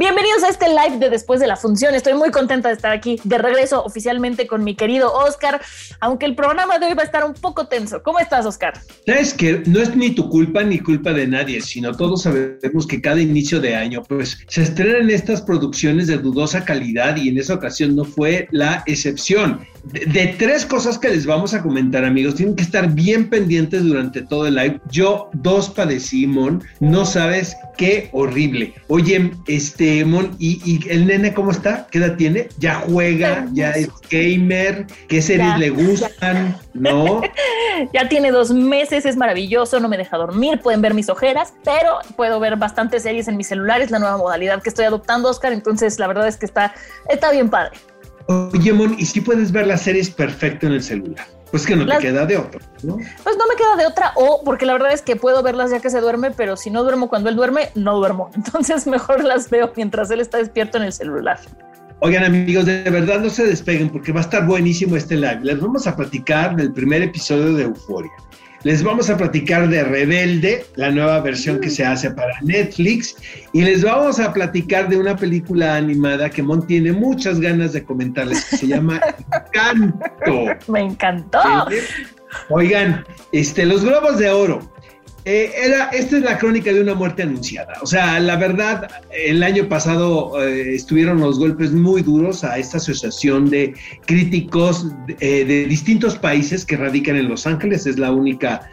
Bienvenidos a este live de después de la función. Estoy muy contenta de estar aquí de regreso oficialmente con mi querido Oscar, aunque el programa de hoy va a estar un poco tenso. ¿Cómo estás, Oscar? Sabes que no es ni tu culpa ni culpa de nadie, sino todos sabemos que cada inicio de año, pues se estrenan estas producciones de dudosa calidad y en esa ocasión no fue la excepción. De, de, tres cosas que les vamos a comentar, amigos, tienen que estar bien pendientes durante todo el live. Yo dos padecí, Mon, no sabes qué horrible. Oye, este, ¿y, ¿y, el nene cómo está? ¿Qué edad tiene? ¿Ya juega? ¿Ya es gamer? ¿Qué series ya, le gustan? ¿No? ya tiene dos meses, es maravilloso, no me deja dormir, pueden ver mis ojeras, pero puedo ver bastantes series en mi celular, es la nueva modalidad que estoy adoptando, Oscar, entonces la verdad es que está, está bien padre. Oye, Mon, ¿y si puedes ver las series perfecto en el celular? Pues que no las... te queda de otra, ¿no? Pues no me queda de otra, o porque la verdad es que puedo verlas ya que se duerme, pero si no duermo cuando él duerme, no duermo. Entonces mejor las veo mientras él está despierto en el celular. Oigan amigos, de verdad no se despeguen porque va a estar buenísimo este live. Les vamos a platicar del primer episodio de Euforia. Les vamos a platicar de Rebelde, la nueva versión que se hace para Netflix, y les vamos a platicar de una película animada que Mon tiene muchas ganas de comentarles, que se llama Encanto. Me encantó. Oigan, este, los globos de oro. Eh, era, esta es la crónica de una muerte anunciada. O sea, la verdad, el año pasado eh, estuvieron los golpes muy duros a esta asociación de críticos eh, de distintos países que radican en Los Ángeles. Es la única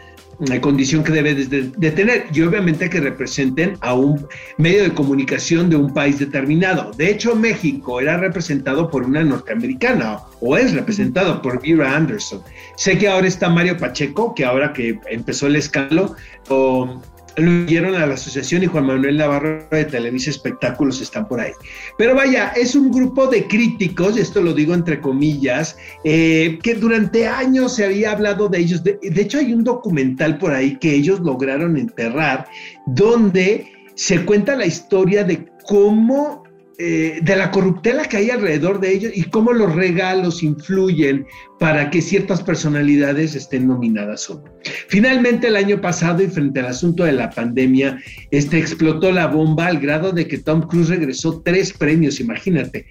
condición que debe de, de, tener y obviamente que representen a un medio de comunicación de un país determinado. De hecho, México era representado por una norteamericana o es representado por Vera Anderson. Sé que ahora está Mario Pacheco, que ahora que empezó el escalo, o, lo dieron a la asociación y Juan Manuel Navarro de Televisa Espectáculos están por ahí. Pero vaya, es un grupo de críticos, esto lo digo entre comillas, eh, que durante años se había hablado de ellos. De, de hecho, hay un documental por ahí que ellos lograron enterrar, donde se cuenta la historia de cómo eh, de la corruptela que hay alrededor de ellos y cómo los regalos influyen para que ciertas personalidades estén nominadas o no. Finalmente, el año pasado y frente al asunto de la pandemia, este explotó la bomba al grado de que Tom Cruise regresó tres premios, imagínate.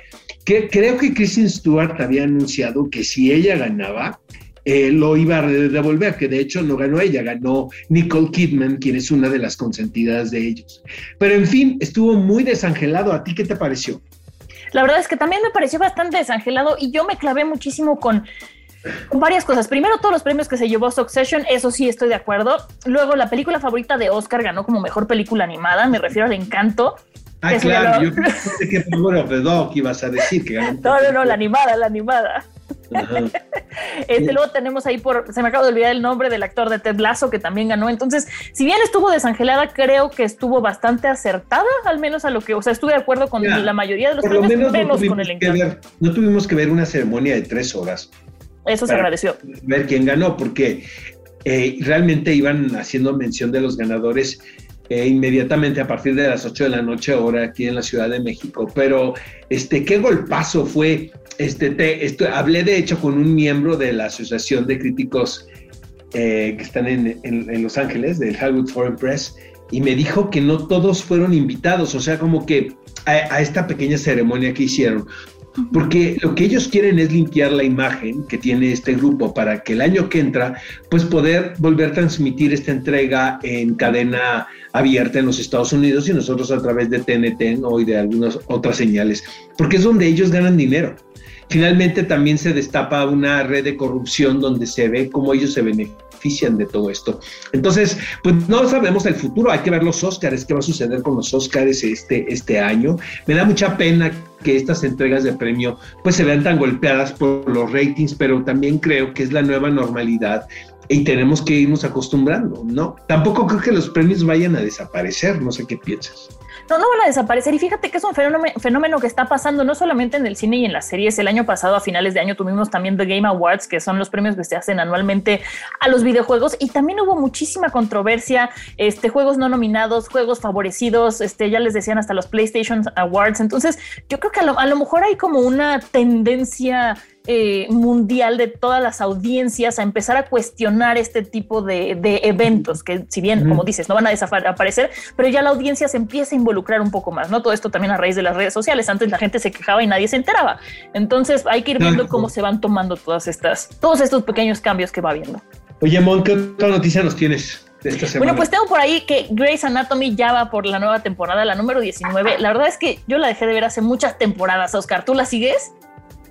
Que, creo que Kristen Stewart había anunciado que si ella ganaba, eh, lo iba a devolver, que de hecho no ganó ella, ganó Nicole Kidman, quien es una de las consentidas de ellos. Pero en fin, estuvo muy desangelado. ¿A ti qué te pareció? La verdad es que también me pareció bastante desangelado y yo me clavé muchísimo con, con varias cosas. Primero, todos los premios que se llevó Succession, eso sí estoy de acuerdo. Luego, la película favorita de Oscar ganó como mejor película animada, me refiero al encanto. Ah, claro, yo pensé que Power of the Dog ibas a decir que ganó. No, no, no, la animada, la animada. este, luego tenemos ahí por, se me acaba de olvidar el nombre del actor de Ted Lasso que también ganó. Entonces, si bien estuvo desangelada, creo que estuvo bastante acertada, al menos a lo que, o sea, estuve de acuerdo con ya, la mayoría de los premios, lo menos, menos no con el ver, no tuvimos que ver una ceremonia de tres horas. Eso se agradeció. Ver quién ganó, porque eh, realmente iban haciendo mención de los ganadores eh, inmediatamente a partir de las 8 de la noche, ahora aquí en la Ciudad de México. Pero, este, qué golpazo fue. Este, te, esto, hablé de hecho con un miembro de la Asociación de Críticos eh, que están en, en, en, Los Ángeles, del Hollywood Foreign Press, y me dijo que no todos fueron invitados, o sea, como que a, a esta pequeña ceremonia que hicieron. Porque lo que ellos quieren es limpiar la imagen que tiene este grupo para que el año que entra, pues poder volver a transmitir esta entrega en cadena abierta en los Estados Unidos y nosotros a través de TNT y de algunas otras señales, porque es donde ellos ganan dinero. Finalmente también se destapa una red de corrupción donde se ve cómo ellos se benefician de todo esto. Entonces, pues no sabemos el futuro, hay que ver los Óscares, qué va a suceder con los Óscares este, este año. Me da mucha pena que estas entregas de premio pues se vean tan golpeadas por los ratings, pero también creo que es la nueva normalidad y tenemos que irnos acostumbrando, ¿no? Tampoco creo que los premios vayan a desaparecer, no sé qué piensas. No, no van a desaparecer. Y fíjate que es un fenómeno, fenómeno, que está pasando no solamente en el cine y en las series. El año pasado, a finales de año, tuvimos también The Game Awards, que son los premios que se hacen anualmente a los videojuegos. Y también hubo muchísima controversia, este, juegos no nominados, juegos favorecidos, este, ya les decían hasta los PlayStation Awards. Entonces, yo creo que a lo mejor hay como una tendencia eh, mundial de todas las audiencias a empezar a cuestionar este tipo de, eventos que si bien, como dices, no van a desaparecer, pero ya la audiencia se empieza a involucrar un poco más, ¿no? Todo esto también a raíz de las redes sociales. Antes la gente se quejaba y nadie se enteraba. Entonces hay que ir viendo cómo se van tomando todas estas, todos estos pequeños cambios que va viendo. Oye, Mon, ¿qué otra noticia nos tienes? De esta? Bueno, pues tengo por ahí que Grey's Anatomy ya va por la nueva temporada, la número 19. La verdad es que yo la dejé de ver hace muchas temporadas, Oscar. ¿Tú la sigues?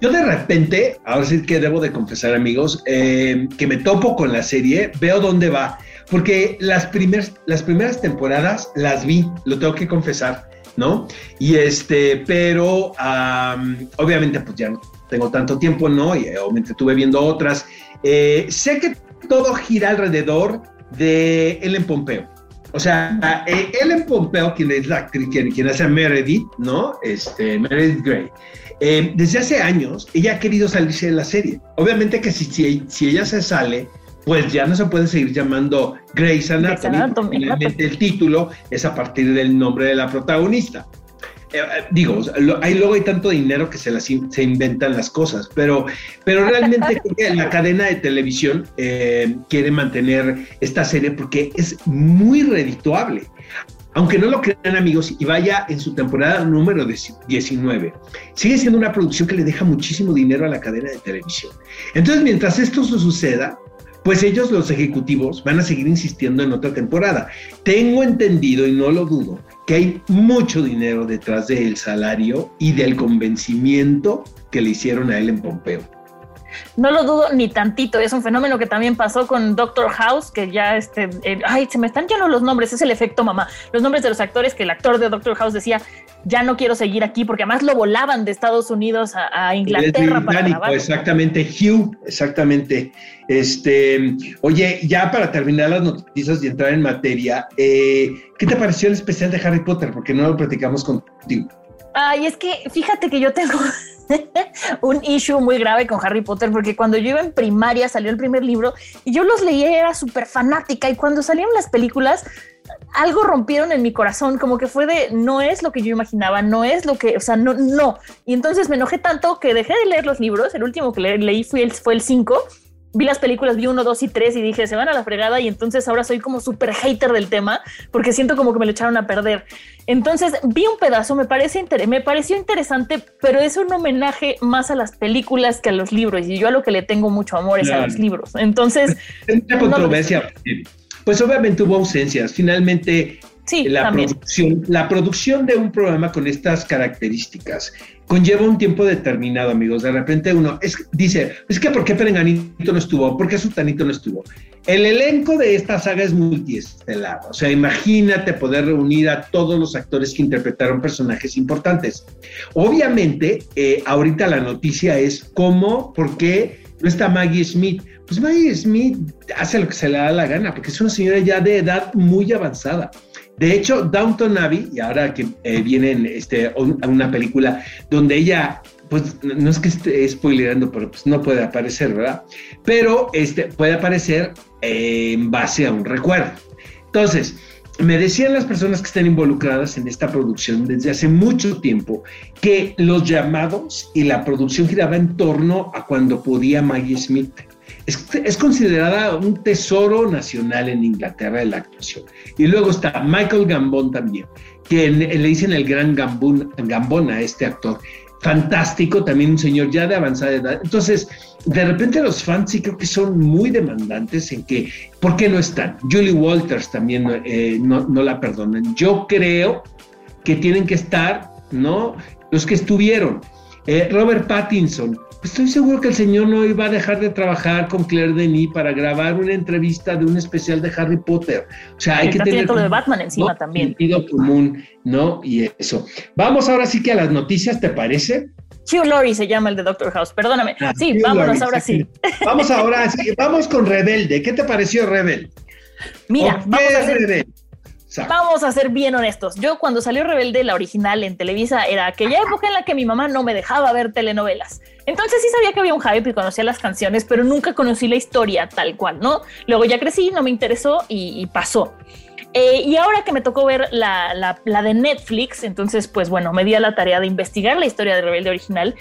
Yo de repente, ahora sí que debo de confesar amigos, eh, que me topo con la serie, veo dónde va, porque las, primeras las primeras temporadas las vi, lo tengo que confesar, ¿no? Y este, pero obviamente pues ya no tengo tanto tiempo, ¿no? Y obviamente estuve viendo otras. Eh, sé que todo gira alrededor de Ellen Pompeo. O sea, eh, Ellen Pompeo, quien es la actriz, quien, quien hace a Meredith, ¿no? Este, Meredith Grey. Eh, desde hace años, ella ha querido salirse de la serie. Obviamente que si, si, ella se sale, pues ya no se puede seguir llamando Grey's Anatomy. Finalmente el título es a partir del nombre de la protagonista. Eh, eh, digo, hay, luego hay tanto dinero que se, las, se inventan las cosas, pero, pero realmente la cadena de televisión quiere mantener esta serie porque es muy redituable aunque no lo crean amigos, y vaya en su temporada número 19, sigue siendo una producción que le deja muchísimo dinero a la cadena de televisión. Entonces, mientras esto suceda, pues ellos, los ejecutivos, van a seguir insistiendo en otra temporada. Tengo entendido, y no lo dudo, que hay mucho dinero detrás del salario y del convencimiento que le hicieron a él en Pompeo. No lo dudo ni tantito. Es un fenómeno que también pasó con Doctor House, que ya este, eh, ay, se me están llenos los nombres. Es el efecto mamá. Los nombres de los actores que el actor de Doctor House decía, ya no quiero seguir aquí, porque además lo volaban de Estados Unidos a, Inglaterra para grabar. Exactamente, Hugh, exactamente. Este, oye, ya para terminar las noticias y entrar en materia, eh, ¿qué te pareció el especial de Harry Potter? Porque no lo platicamos contigo. Ay, es que fíjate que yo tengo un issue muy grave con Harry Potter porque cuando yo iba en primaria salió el primer libro y yo los leí, era súper fanática y cuando salieron las películas algo rompieron en mi corazón, como que fue de no es lo que yo imaginaba, no es lo que, o sea, no, no. Y entonces me enojé tanto que dejé de leer los libros. El último que leí fue el, fue el 5 vi las películas, vi uno, dos y tres y dije, se van a la fregada y entonces ahora soy como súper hater del tema porque siento como que me lo echaron a perder. Entonces vi un pedazo, me, parece me pareció interesante, pero es un homenaje más a las películas que a los libros y yo a lo que le tengo mucho amor es a los libros. Entonces... Es una controversia. pues obviamente hubo ausencias. Finalmente Sí, la producción, la producción de un programa con estas características conlleva un tiempo determinado, amigos. De repente uno es, dice, es que ¿por qué Perenganito no estuvo? ¿Por qué Sultanito no estuvo? El elenco de esta saga es multiestelar. O sea, imagínate poder reunir a todos los actores que interpretaron personajes importantes. Obviamente, eh, ahorita la noticia es cómo, por qué no está Maggie Smith. Pues Maggie Smith hace lo que se le da la gana, porque es una señora ya de edad muy avanzada. De hecho, Downton Abbey, y ahora que eh, viene este, una película donde ella, pues no es que esté spoilerando, pero pues no puede aparecer, ¿verdad? Pero este, puede aparecer en base a un recuerdo. Entonces, me decían las personas que están involucradas en esta producción desde hace mucho tiempo que los llamados y la producción giraba en torno a cuando podía Maggie Smith es, considerada un tesoro nacional en Inglaterra de la actuación. Y luego está Michael Gambon también, que le dicen el gran Gambon, a este actor. Fantástico, también un señor ya de avanzada edad. Entonces, de repente los fans sí creo que son muy demandantes en que, ¿por qué no están? Julie Walters también eh, no, no la perdonan. Yo creo que tienen que estar, ¿no? Los que estuvieron. Eh, Robert Pattinson, estoy seguro que el señor no iba a dejar de trabajar con Claire Denis para grabar una entrevista de un especial de Harry Potter. O sea, hay que tener todo de Batman encima también. Sentido común, ¿no? Y eso. Vamos ahora sí que a las noticias, ¿te parece? Hugh Laurie se llama el de Doctor House, perdóname. Ah, sí, vámonos ahora sí. Vamos ahora sí, vamos con Rebelde. ¿Qué te pareció Rebelde? Mira, vamos a hacer, Vamos a ser bien honestos. Yo cuando salió Rebelde, la original en Televisa, era aquella época en la que mi mamá no me dejaba ver telenovelas. Entonces sí sabía que había un hype y conocía las canciones, pero nunca conocí la historia tal cual, ¿no? Luego ya crecí, no me interesó y, pasó. Eh, y ahora que me tocó ver la, la, de Netflix, entonces pues bueno, me di a la tarea de investigar la historia de Rebelde original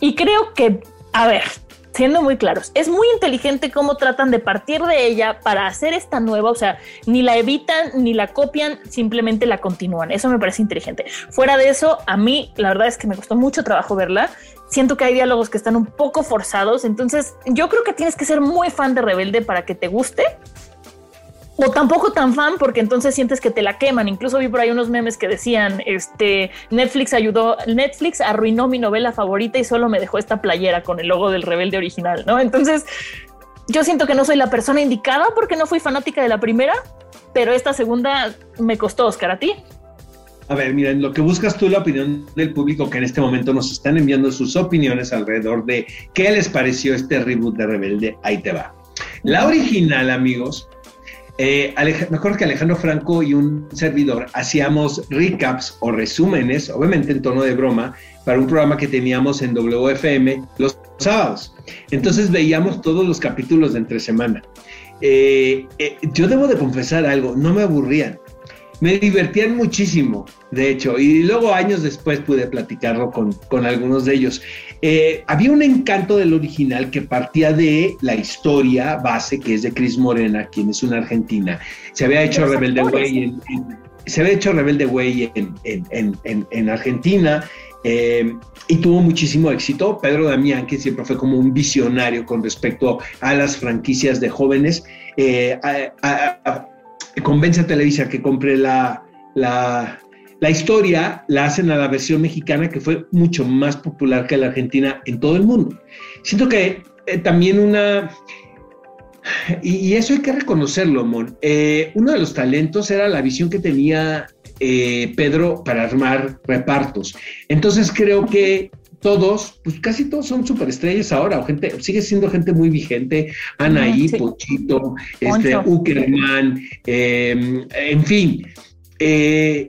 y creo que, a ver, siendo muy claros, es muy inteligente cómo tratan de partir de ella para hacer esta nueva, o sea, ni la evitan ni la copian, simplemente la continúan. Eso me parece inteligente. Fuera de eso, a mí la verdad es que me costó mucho trabajo verla. Siento que hay diálogos que están un poco forzados, entonces yo creo que tienes que ser muy fan de Rebelde para que te guste o tampoco tan fan porque entonces sientes que te la queman. Incluso vi por ahí unos memes que decían, este, Netflix ayudó, Netflix arruinó mi novela favorita y solo me dejó esta playera con el logo del rebelde original, ¿no? Entonces, yo siento que no soy la persona indicada porque no fui fanática de la primera, pero esta segunda me costó, Oscar, ¿a ti? A ver, miren, lo que buscas tú la opinión del público que en este momento nos están enviando sus opiniones alrededor de qué les pareció este reboot de Rebelde. Ahí te va. La original, amigos, eh, me acuerdo que Alejandro Franco y un servidor hacíamos recaps o resúmenes, obviamente en tono de broma, para un programa que teníamos en WFM los sábados. Entonces veíamos todos los capítulos de entre semana. Eh, eh, yo debo de confesar algo, no me aburrían me divertían muchísimo, de hecho, y luego años después pude platicarlo con, con algunos de ellos. Eh, había un encanto del original que partía de la historia base, que es de Cris Morena, quien es una argentina. Se había hecho Rebelde Way en, se había hecho Rebelde Way en, en, en Argentina. Eh, y tuvo muchísimo éxito. Pedro Damián, que siempre fue como un visionario con respecto a las franquicias de jóvenes, eh, convence a Televisa que compre la, la, historia, la hacen a la versión mexicana que fue mucho más popular que la argentina en todo el mundo. Siento que eh, también una... Y, eso hay que reconocerlo, Mon. Eh, uno de los talentos era la visión que tenía eh, Pedro para armar repartos. Entonces creo que todos, pues casi todos son superestrellas ahora, o gente, sigue siendo gente muy vigente, Anaí, Pochito, este, Uckerman, eh, en fin. Eh.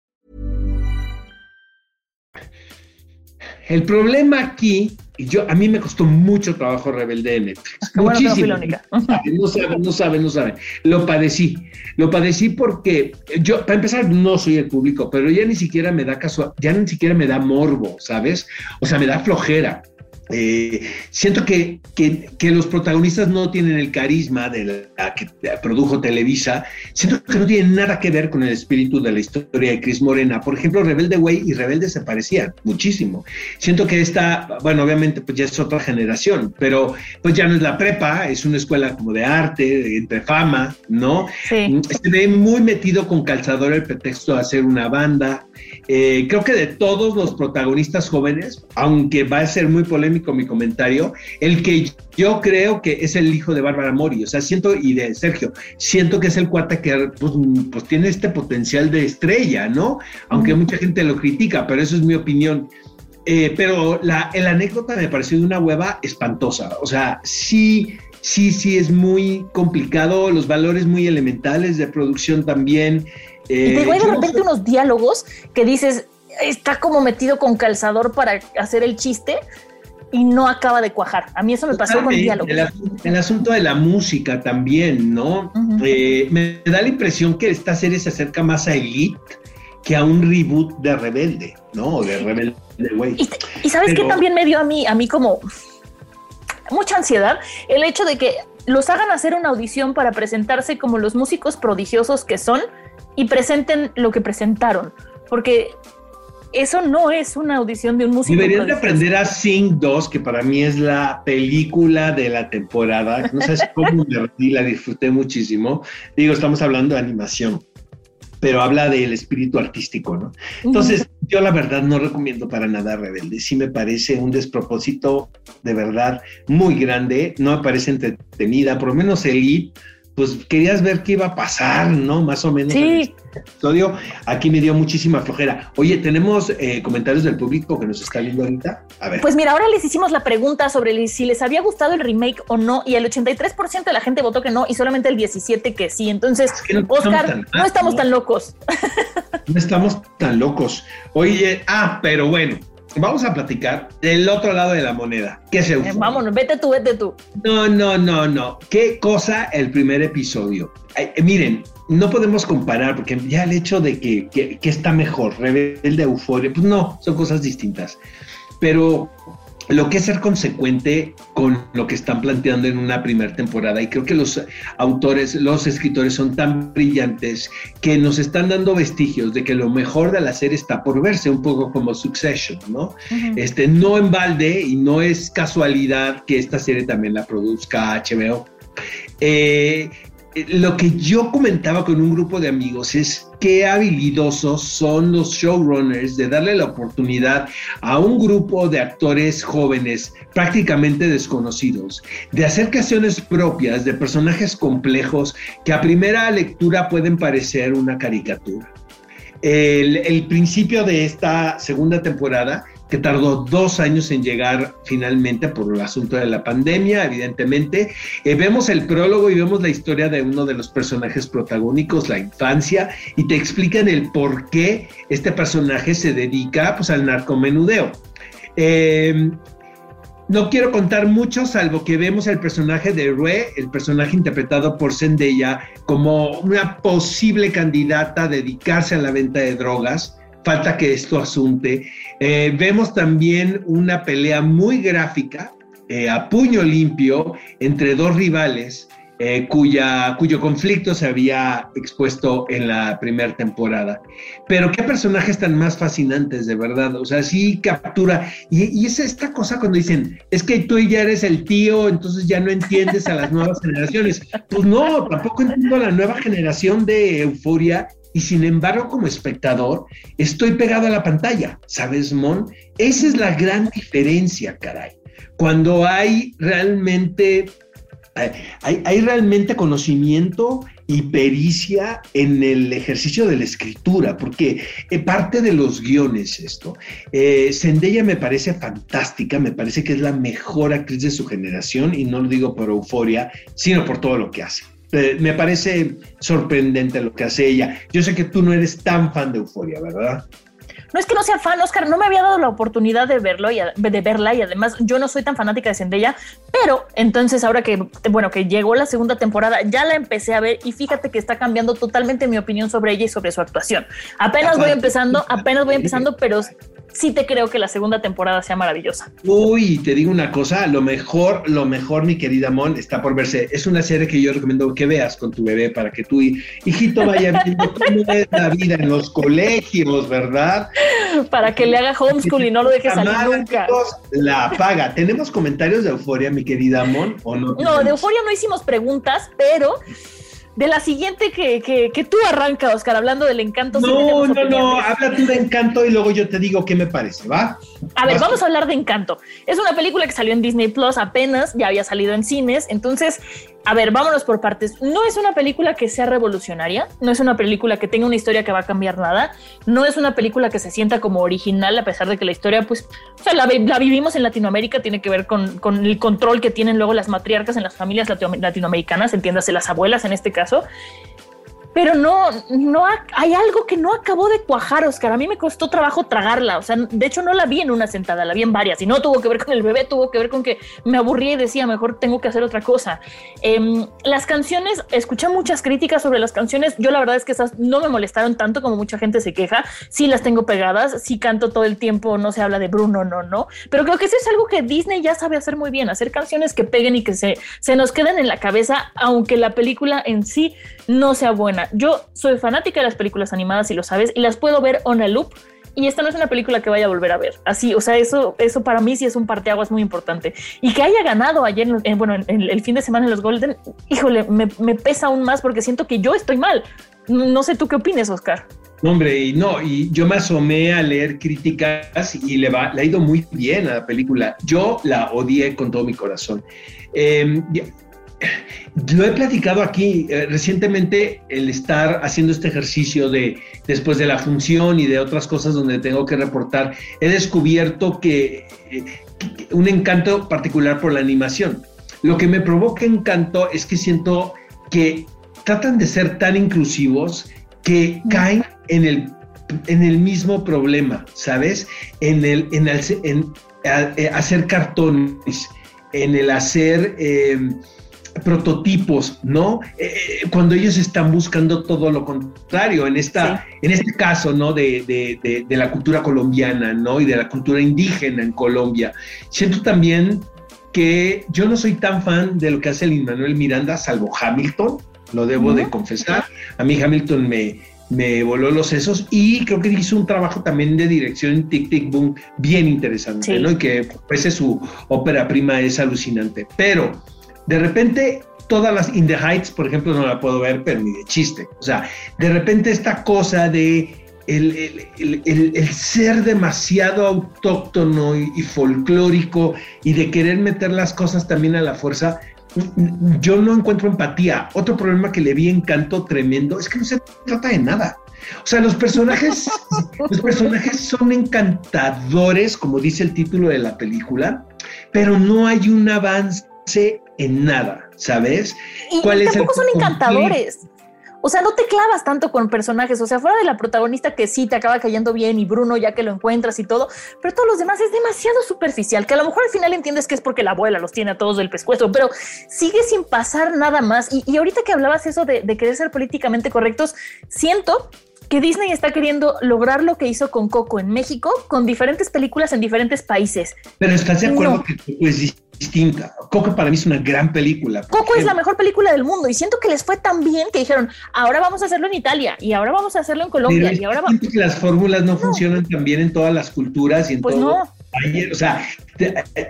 El problema aquí yo, a mí me costó mucho trabajo Rebelde de Netflix. Muchísimo. No saben, no saben, no saben. Lo padecí. Lo padecí porque yo, para empezar, no soy el público, pero ya ni siquiera me da caso, ya ni siquiera me da morbo, ¿sabes? O sea, me da flojera. Eh, siento que, que, los protagonistas no tienen el carisma de la que produjo Televisa. Siento que no tienen nada que ver con el espíritu de la historia de Cris Morena. Por ejemplo, Rebelde Way y Rebelde se parecían muchísimo. Siento que esta, bueno, obviamente pues ya es otra generación, pero pues ya no es la prepa, es una escuela como de arte, entre fama, ¿no? Sí. Se ve muy metido con calzador el pretexto de hacer una banda. Eh, creo que de todos los protagonistas jóvenes, aunque va a ser muy polémico mi comentario, el que yo creo que es el hijo de Bárbara Mori, o sea, siento, y de Sergio, siento que es el cuate que pues, pues tiene este potencial de estrella, ¿no? Aunque mucha gente lo critica, pero eso es mi opinión. Eh, pero la, la anécdota me pareció de una hueva espantosa, o sea, sí sí, sí es muy complicado, los valores muy elementales de producción también y te digo, hay de repente unos diálogos que dices, está como metido con calzador para hacer el chiste y no acaba de cuajar. A mí eso me pasó con diálogos. El, asunto de la música también, ¿no? Eh, me da la impresión que esta serie se acerca más a Elite que a un reboot de Rebelde, ¿no? De Rebelde, güey. Y, sabes que también me dio a mí, a mí como mucha ansiedad el hecho de que los hagan hacer una audición para presentarse como los músicos prodigiosos que son y presenten lo que presentaron. Porque eso no es una audición de un músico. Deberían de aprender a Sing 2, que para mí es la película de la temporada. No sé cómo me la disfruté muchísimo. Digo, estamos hablando de animación pero habla del espíritu artístico, ¿no? Entonces, yo la verdad no recomiendo para nada Rebelde. Sí me parece un despropósito de verdad muy grande. No me parece entretenida, por lo menos Elite pues querías ver qué iba a pasar, ¿no? Más o menos. Sí. Episodio. Aquí me dio muchísima flojera. Oye, tenemos eh, comentarios del público que nos está viendo ahorita. A ver. Pues mira, ahora les hicimos la pregunta sobre si les había gustado el remake o no, y el 83% de la gente votó que no, y solamente el 17% que sí. Entonces, Oscar, no estamos tan locos. No estamos tan locos. Oye, ah, pero bueno, vamos a platicar del otro lado de la moneda. ¿Qué se eh, Vámonos, vete tú, vete tú. No, no, no, no. ¿Qué cosa el primer episodio? Eh, miren, no podemos comparar porque ya el hecho de que, que, está mejor, rebelde, euforia, pues no, son cosas distintas. Pero lo que es ser consecuente con lo que están planteando en una primera temporada. Y creo que los autores, los escritores son tan brillantes que nos están dando vestigios de que lo mejor de la serie está por verse, un poco como Succession, ¿no? este, no en balde y no es casualidad que esta serie también la produzca HBO. Eh, lo que yo comentaba con un grupo de amigos es qué habilidosos son los showrunners de darle la oportunidad a un grupo de actores jóvenes prácticamente desconocidos, de hacer creaciones propias de personajes complejos que a primera lectura pueden parecer una caricatura. El principio de esta segunda temporada que tardó dos años en llegar finalmente por el asunto de la pandemia, evidentemente. Eh, vemos el prólogo y vemos la historia de uno de los personajes protagónicos, la infancia, y te explican el por qué este personaje se dedica pues, al narcomenudeo. Eh, no quiero contar mucho, salvo que vemos el personaje de Rue, el personaje interpretado por Zendaya, como una posible candidata a dedicarse a la venta de drogas falta que esto asunte. Eh, vemos también una pelea muy gráfica, eh, a puño limpio, entre dos rivales, eh, cuya, cuyo conflicto se había expuesto en la primera temporada. Pero qué personajes tan más fascinantes, de verdad. O sea, sí captura. Y, y es esta cosa cuando dicen, es que tú ya eres el tío, entonces ya no entiendes a las nuevas generaciones. Pues no, tampoco entiendo a la nueva generación de euforia y sin embargo como espectador estoy pegado a la pantalla, ¿sabes, Mon? Esa es la gran diferencia, caray. Cuando hay realmente, eh, hay, realmente conocimiento y pericia en el ejercicio de la escritura, porque eh, parte de los guiones esto. Eh, Zendaya me parece fantástica, me parece que es la mejor actriz de su generación, y no lo digo por euforia, sino por todo lo que hace. Eh, me parece sorprendente lo que hace ella. Yo sé que tú no eres tan fan de Euforia, ¿verdad? No es que no sea fan, Oscar, no me había dado la oportunidad de verlo y de verla y además yo no soy tan fanática de Zendaya, pero entonces ahora que bueno, que llegó la segunda temporada, ya la empecé a ver y fíjate que está cambiando totalmente mi opinión sobre ella y sobre su actuación. Apenas voy empezando, apenas voy empezando, pero sí te creo que la segunda temporada sea maravillosa. Uy, te digo una cosa, lo mejor, lo mejor, mi querida Mon, está por verse. Es una serie que yo recomiendo que veas con tu bebé para que tu hijito vaya viendo cómo es la vida en los colegios, ¿verdad? Para que le haga homeschool y no lo dejes salir nunca. La paga. ¿Tenemos comentarios de Euforia, mi querida Mon, o no? No, de Euforia no hicimos preguntas, pero de la siguiente que, que, que, tú arranca, Oscar, hablando del encanto. No, no, no, habla tú de encanto y luego yo te digo qué me parece, ¿va? A ver, vamos a hablar de encanto. Es una película que salió en Disney Plus apenas, ya había salido en cines, entonces a ver, vámonos por partes. No es una película que sea revolucionaria, no es una película que tenga una historia que va a cambiar nada, no es una película que se sienta como original, a pesar de que la historia, pues, la, vivimos en Latinoamérica, tiene que ver con, el control que tienen luego las matriarcas en las familias latinoamericanas, entiéndase las abuelas en este caso pero no, no hay algo que no acabó de cuajar, Oscar. A mí me costó trabajo tragarla. O sea, de hecho, no la vi en una sentada, la vi en varias. Y no tuvo que ver con el bebé, tuvo que ver con que me aburría y decía, mejor tengo que hacer otra cosa. Em, las canciones, escuché muchas críticas sobre las canciones. Yo la verdad es que esas no me molestaron tanto como mucha gente se queja. Sí las tengo pegadas, sí canto todo el tiempo, no se habla de Bruno, no, no. Pero creo que eso es algo que Disney ya sabe hacer muy bien, hacer canciones que peguen y que se, se nos queden en la cabeza, aunque la película en sí no sea buena. Yo soy fanática de las películas animadas, y lo sabes, y las puedo ver on a loop y esta no es una película que vaya a volver a ver. Así, o sea, eso, eso para mí sí es un parteaguas muy importante. Y que haya ganado ayer, en, bueno, en, el fin de semana en los Golden, híjole, me, me pesa aún más porque siento que yo estoy mal. No sé tú qué opinas, Oscar. Hombre, y no, y yo me asomé a leer críticas y le, va, le ha ido muy bien a la película. Yo la odié con todo mi corazón. Em, lo he platicado aquí eh, recientemente, el estar haciendo este ejercicio de después de la función y de otras cosas donde tengo que reportar, he descubierto que, eh, que un encanto particular por la animación. Lo que me provoca encanto es que siento que tratan de ser tan inclusivos que caen en el, en el mismo problema, ¿sabes? En el, en, en eh, hacer cartones, en el hacer eh, prototipos, ¿no? Eh, cuando ellos están buscando todo lo contrario, en, esta, en este caso, ¿no? De, de, de, la cultura colombiana, ¿no? Y de la cultura indígena en Colombia. Siento también que yo no soy tan fan de lo que hace el Manuel Miranda, salvo Hamilton, lo debo de confesar. A mí Hamilton me, me voló los sesos y creo que hizo un trabajo también de dirección en Tic Tic Boom bien interesante, ¿no? Y que pues su ópera prima es alucinante. Pero de repente todas las In the Heights, por ejemplo, no la puedo ver, pero ni de chiste. O sea, de repente esta cosa de el, el, ser demasiado autóctono y, y, folclórico y de querer meter las cosas también a la fuerza, yo no encuentro empatía. Otro problema que le vi encanto tremendo es que no se trata de nada. O sea, los personajes, los personajes son encantadores, como dice el título de la película, pero no hay un avance en nada, ¿sabes? Y, ¿Cuál tampoco son encantadores. O sea, no te clavas tanto con personajes. O sea, fuera de la protagonista que sí te acaba cayendo bien y Bruno ya que lo encuentras y todo, pero todos los demás es demasiado superficial, que a lo mejor al final entiendes que es porque la abuela los tiene a todos del pescuezo, pero sigue sin pasar nada más. Y, ahorita que hablabas eso de, de querer ser políticamente correctos, siento que Disney está queriendo lograr lo que hizo con Coco en México, con diferentes películas en diferentes países. Pero estás de acuerdo que Coco es distinta. Coco para mí es una gran película. Coco es la mejor película del mundo y siento que les fue tan bien que dijeron, ahora vamos a hacerlo en Italia y ahora vamos a hacerlo en Colombia y ahora vamos. que las fórmulas no, funcionan tan bien en todas las culturas y en pues todo. No. o sea,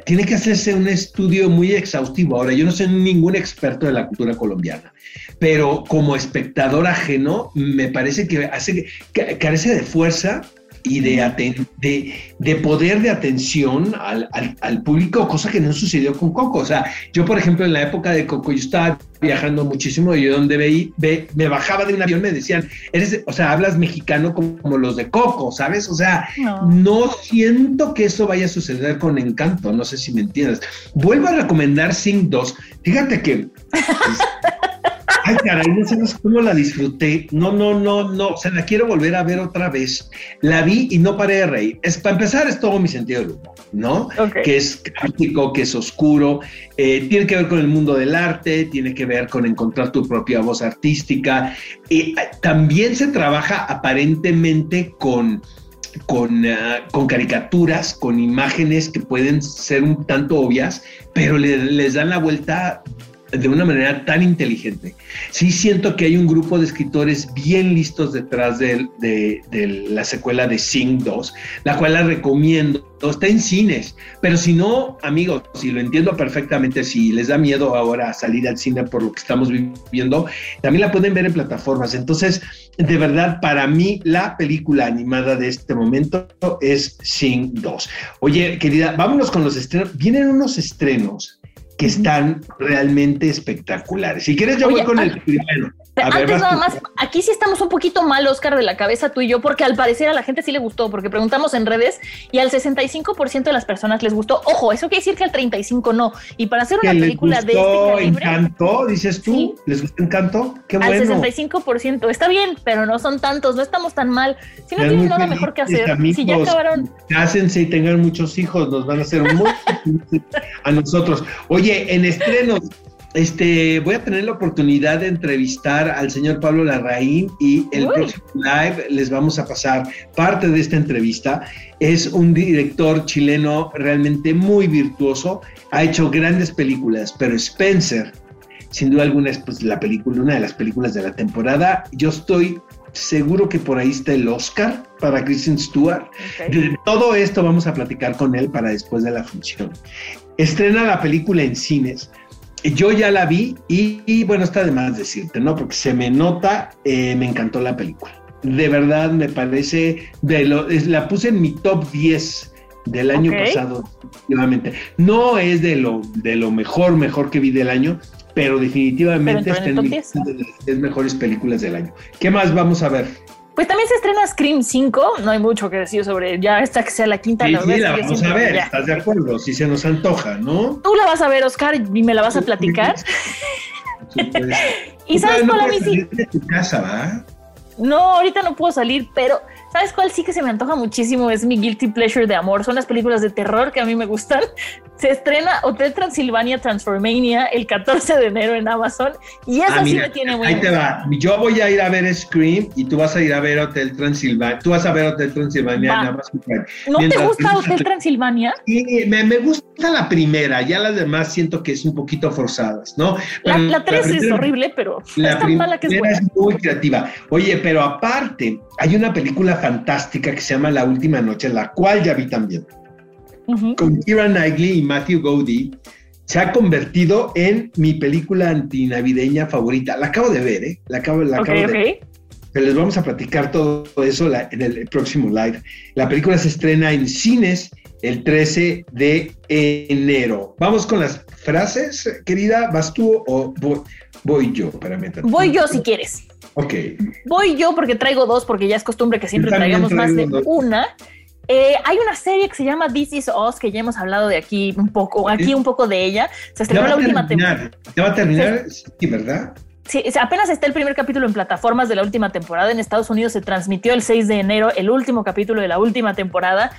tiene que hacerse un estudio muy exhaustivo. Ahora, yo no soy ningún experto de la cultura colombiana, pero como espectador ajeno, me parece que, hace, que carece de fuerza y de, de, de, poder de atención al, al, público, cosa que no sucedió con Coco. O sea, yo, por ejemplo, en la época de Coco, yo estaba viajando muchísimo y yo donde veí, ve, me bajaba de un avión, me decían, eres, o sea, hablas mexicano como, los de Coco, ¿sabes? O sea, no. siento que eso vaya a suceder con Encanto, no sé si me entiendes. Vuelvo a recomendar Sing 2. Fíjate que... Ay, caray, no sé cómo la disfruté. No, no, no, no. O sea, la quiero volver a ver otra vez. La vi y no paré de reír. Es, para empezar, es todo mi sentido del humor, ¿no? Que es crítico, que es oscuro. Eh, tiene que ver con el mundo del arte, tiene que ver con encontrar tu propia voz artística. y eh, también se trabaja aparentemente con. Con, ah, con, caricaturas, con imágenes que pueden ser un tanto obvias, pero les dan la vuelta de una manera tan inteligente. Sí siento que hay un grupo de escritores bien listos detrás de, de, la secuela de Sing 2, la cual la recomiendo. Está en cines, pero si no, amigos, si lo entiendo perfectamente, si les da miedo ahora salir al cine por lo que estamos viviendo, también la pueden ver en plataformas. Entonces, de verdad, para mí, la película animada de este momento es Sing 2. Oye, querida, vámonos con los estrenos. Vienen unos estrenos que están realmente espectaculares. Si quieres, yo voy con el primero. Antes nada más, aquí sí estamos un poquito mal, Oscar, de la cabeza tú y yo, porque al parecer a la gente sí le gustó, porque preguntamos en redes y al 65% de las personas les gustó. Ojo, eso quiere decir que al 35% no. Y para hacer una película de este calibre, Encanto, dices tú, ¿les gustó Encanto? Qué bueno. Al 65%, está bien, pero no son tantos, no estamos tan mal. Si no tienen nada mejor que hacer, si ya acabaron. Cásense y tengan muchos hijos, nos van a hacer muy a nosotros. Oye, en estrenos, este, voy a tener la oportunidad de entrevistar al señor Pablo Larraín y el próximo live les vamos a pasar parte de esta entrevista. Es un director chileno realmente muy virtuoso, ha hecho grandes películas, pero Spencer, sin duda alguna, es pues, la película, una de las películas de la temporada. Yo estoy seguro que por ahí está el Oscar para Kristen Stewart. De todo esto vamos a platicar con él para después de la función. Estrena la película en cines. Yo ya la vi y, bueno, está de más decirte, ¿no? Porque se me nota, eh, me encantó la película. De verdad me parece, de lo, la puse en mi top 10 del año pasado, nuevamente. No es de lo, de lo mejor, mejor que vi del año, pero definitivamente está en, mi de las mejores películas del año. ¿Qué más vamos a ver? Pues también se estrena Scream 5, no hay mucho que decir sobre ya esta que sea la quinta. Sí, la, sí, la vamos a ver, ¿estás de acuerdo? Si se nos antoja, ¿no? Tú la vas a ver, Oscar, y me la vas a platicar. y sabes cuál a mí sí. De tu casa, ¿va? No, ahorita no puedo salir, pero ¿sabes cuál sí que se me antoja muchísimo? Es mi guilty pleasure de amor. Son las películas de terror que a mí me gustan. Se estrena Hotel Transilvania Transformania el 14 de enero en Amazon y esa ah, sí me tiene muy Ahí te va. Yo voy a ir a ver Scream y tú vas a ir a ver Hotel Transilvania. Tú vas a ver Hotel Transilvania en Amazon. ¿No te gusta Hotel Transilvania? Sí, me, me, gusta la primera. Ya las demás siento que es un poquito forzadas, ¿no? la, 3 es horrible, pero la primera que es, es muy creativa. Oye, pero aparte, hay una película fantástica que se llama La Última Noche, la cual ya vi también con Kira Knightley y Matthew Goody, se ha convertido en mi película antinavideña favorita. La acabo de ver, ¿eh? La acabo, la acabo de ver. Pero les vamos a platicar todo eso en el próximo live. La película se estrena en cines el 13 de enero. Vamos con las frases, querida. ¿Vas tú o voy, yo? Para voy yo si quieres. Ok. Voy yo porque traigo dos, porque ya es costumbre que siempre traigamos más de una. Eh, hay una serie que se llama This Is Us, que ya hemos hablado de aquí un poco, aquí un poco de ella. Se estrenó la última temporada. Ya va a terminar, sí, ¿verdad? Sí, apenas está el primer capítulo en plataformas de la última temporada. En Estados Unidos se transmitió el 6 de enero el último capítulo de la última temporada.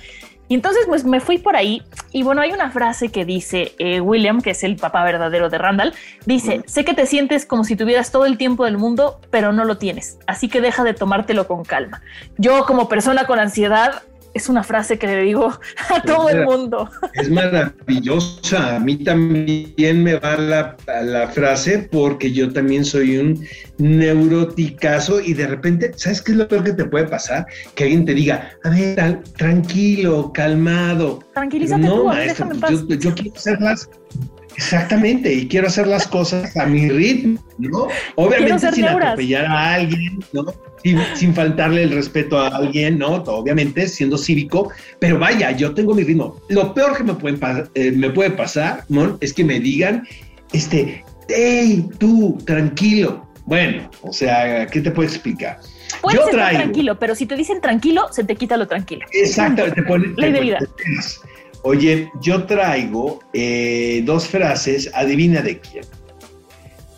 Y entonces pues me fui por ahí y bueno, hay una frase que dice eh, William, que es el papá verdadero de Randall, dice, sé que te sientes como si tuvieras todo el tiempo del mundo, pero no lo tienes, así que deja de tomártelo con calma. Yo como persona con ansiedad es una frase que le digo a todo el mundo. Es maravillosa. A mí también me va la, la, frase porque yo también soy un neuroticazo y de repente, ¿sabes qué es lo peor que te puede pasar? Que alguien te diga, a ver, tranquilo, calmado. Tranquilízate no, tú, déjame Yo, yo quiero hacerlas Exactamente, y quiero hacer las cosas a mi ritmo, ¿no? Obviamente sin atropellar a alguien, ¿no? sin, faltarle el respeto a alguien, ¿no? Obviamente, siendo cívico, pero vaya, yo tengo mi ritmo. Lo peor que me, pueden eh, me puede pasar, ¿no? Es que me digan, este, hey, tú, tranquilo. Bueno, o sea, ¿qué te puedo explicar? Puedes yo traigo, tranquilo, pero si te dicen tranquilo, se te quita lo tranquilo. Exacto, te ponen. De vida. Oye, yo traigo eh, dos frases, adivina de quién.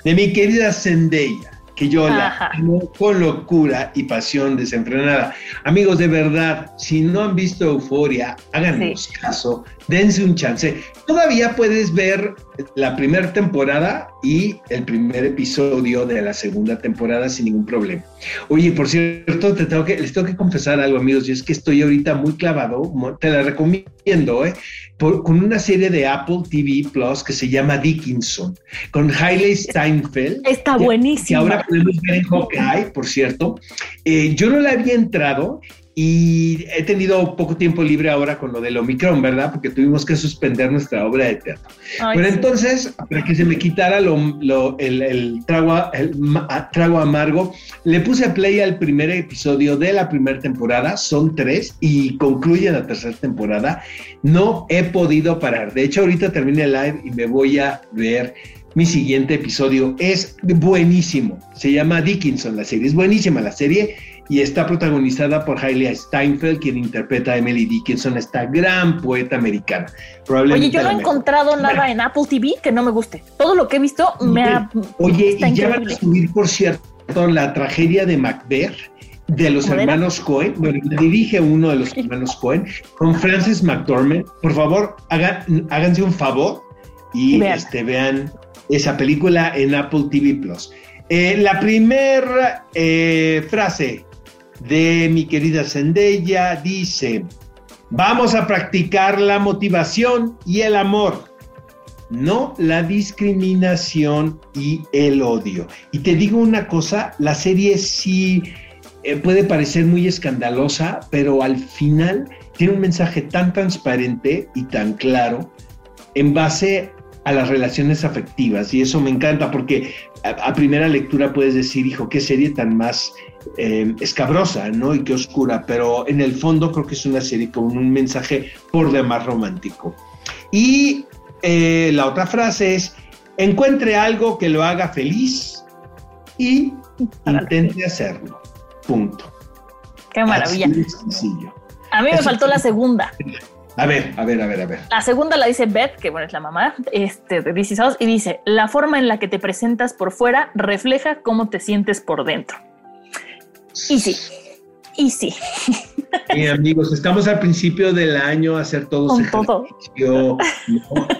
De mi querida Zendaya que yo la amo con locura y pasión desenfrenada. Amigos, de verdad, si no han visto Euforia, háganos caso, dense un chance. Todavía puedes ver la primera temporada y el primer episodio de la segunda temporada sin ningún problema. Oye, por cierto, te tengo que, les tengo que confesar algo, amigos, y es que estoy ahorita muy clavado, te la recomiendo, ¿eh? con una serie de Apple TV Plus que se llama Dickinson, con Hailey Steinfeld. Está buenísimo. Que ahora podemos ver en Hawkeye, por cierto. Eh, yo no la había entrado y he tenido poco tiempo libre ahora con lo del Omicron, ¿verdad? Porque tuvimos que suspender nuestra obra de teatro. Pero entonces, para que se me quitara lo, el, trago, el trago amargo, le puse play al primer episodio de la primera temporada, son tres, y concluye la tercera temporada. No he podido parar. De hecho, ahorita termine el live y me voy a ver mi siguiente episodio. Es buenísimo. Se llama Dickinson la serie. Es buenísima la serie y está protagonizada por Hailey Steinfeld, quien interpreta a Emily Dickinson, esta gran poeta americana. Oye, yo no he encontrado nada en Apple TV que no me guste. Todo lo que he visto me ha. Oye, y ya van a subir, por cierto, la tragedia de Macbeth de los hermanos Cohen, bueno, dirige uno de los hermanos Cohen, con Francis McDormand. Por favor, háganse un favor y vean. Este, vean esa película en Apple TV Plus. Eh, la primera eh, frase de mi querida Zendaya dice, vamos a practicar la motivación y el amor, no la discriminación y el odio. Y te digo una cosa, la serie sí eh, puede parecer muy escandalosa, pero al final tiene un mensaje tan transparente y tan claro en base a las relaciones afectivas. Y eso me encanta porque a, primera lectura puedes decir, hijo, qué serie tan más eh, escabrosa, ¿no? Y qué oscura, pero en el fondo creo que es una serie con un mensaje por demás romántico. Y eh, la otra frase es, encuentre algo que lo haga feliz y intente hacerlo. Punto. Qué maravilla. A mí me faltó la segunda. A ver, a ver, a ver, a ver. La segunda la dice Beth, que bueno, es la mamá este, de DC y dice, la forma en la que te presentas por fuera refleja cómo te sientes por dentro. Y sí, y sí. Y amigos, estamos al principio del año hacer todos todo.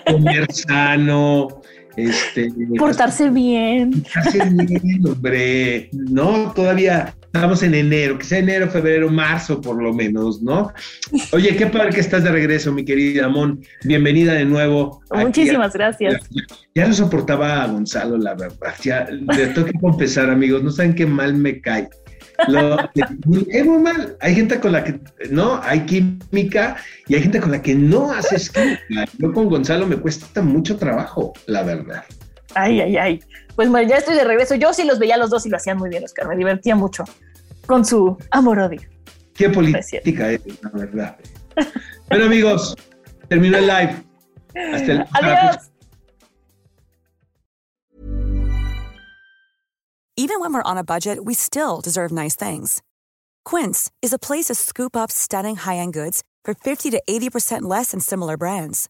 comer sano, este, portarse bien. Portarse bien, hombre. No, todavía estamos en enero, que sea enero, febrero, marzo por lo menos, ¿no? Oye, qué padre que estás de regreso, mi querida Amón. Bienvenida de nuevo. Muchísimas gracias. Ya, no soportaba a Gonzalo, la verdad. Ya le tengo que confesar, amigos, no saben qué mal me cae. Lo, es muy mal. Hay gente con la que no, hay química y hay gente con la que no haces química. Yo con Gonzalo me cuesta mucho trabajo, la verdad. Ay, ay, ay. Pues bueno, ya estoy de regreso. Yo sí los veía los dos y lo hacían muy bien, Oscar. Me divertía mucho con su amor-odio. Qué política es, la verdad. bueno, amigos, termino el live. Hasta el Adiós. Even when we're on a budget, we still deserve nice things. Quince is a place to scoop up stunning high-end goods for 50 to 80% less than similar brands.